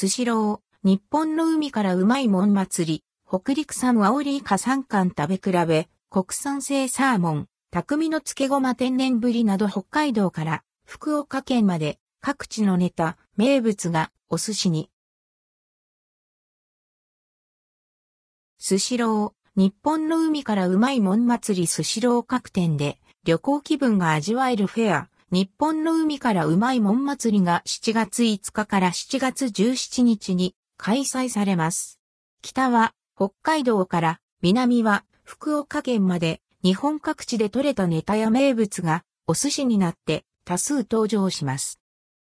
スシロー、日本の海からうまいもん祭り、北陸産アオリイカ3貫食べ比べ、国産製サーモン、匠の漬けごま天然ぶりなど北海道から福岡県まで各地のネタ、名物がお寿司に。スシロー、日本の海からうまいもん祭りスシロー各店で旅行気分が味わえるフェア、日本の海からうまいもん祭りが7月5日から7月17日に開催されます。北は北海道から南は福岡県まで日本各地で採れたネタや名物がお寿司になって多数登場します。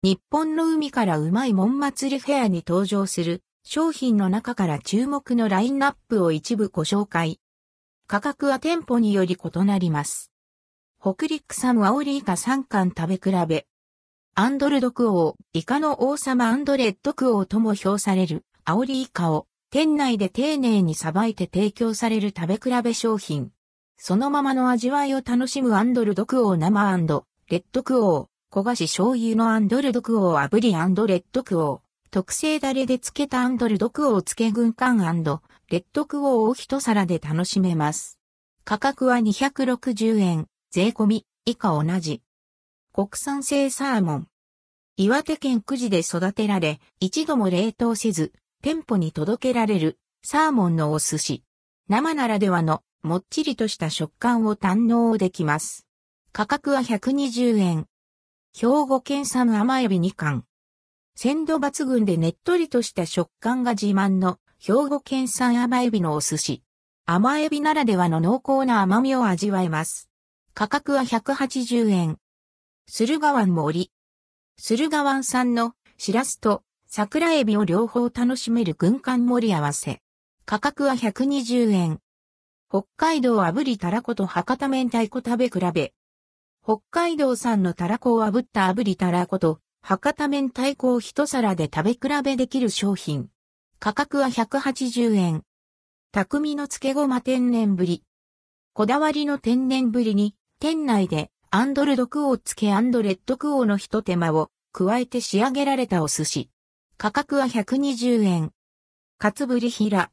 日本の海からうまいもん祭りフェアに登場する商品の中から注目のラインナップを一部ご紹介。価格は店舗により異なります。北陸産アオリイカ3貫食べ比べ。アンドルドクオー、イカの王様アンドレッドクオーとも評されるアオリイカを店内で丁寧にさばいて提供される食べ比べ商品。そのままの味わいを楽しむアンドルドクオー生レッドクオー、焦がし醤油のアンドルドクオー炙りレッドクオー、特製ダレで漬けたアンドルドクオー漬け軍艦アンドレッドクオーを一皿で楽しめます。価格は260円。税込み、以下同じ。国産生サーモン。岩手県久慈で育てられ、一度も冷凍せず、店舗に届けられる、サーモンのお寿司。生ならではの、もっちりとした食感を堪能できます。価格は120円。兵庫県産甘エビ2貫。鮮度抜群でねっとりとした食感が自慢の兵庫県産甘エビのお寿司。甘エビならではの濃厚な甘みを味わえます。価格は180円。駿河湾森。駿河湾産のシラスと桜エビを両方楽しめる軍艦盛り合わせ。価格は120円。北海道炙りたらこと博多明太子食べ比べ。北海道産のたらこを炙った炙りたらこと博多明太子を一皿で食べ比べできる商品。価格は180円。匠の漬けごま天然ぶり。こだわりの天然ぶりに店内でアンドルドクオー付けアンドレッドクオの一手間を加えて仕上げられたお寿司。価格は120円。カツブリヒラ。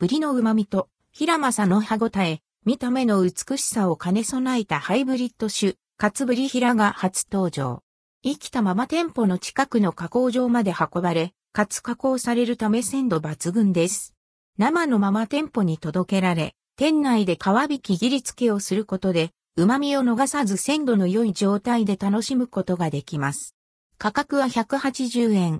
ブリの旨味とヒラマサの歯ごたえ、見た目の美しさを兼ね備えたハイブリッド種、カツブリヒラが初登場。生きたまま店舗の近くの加工場まで運ばれ、かつ加工されるため鮮度抜群です。生のまま店舗に届けられ、店内で皮引き切り付けをすることで、旨味を逃さず鮮度の良い状態で楽しむことができます。価格は180円。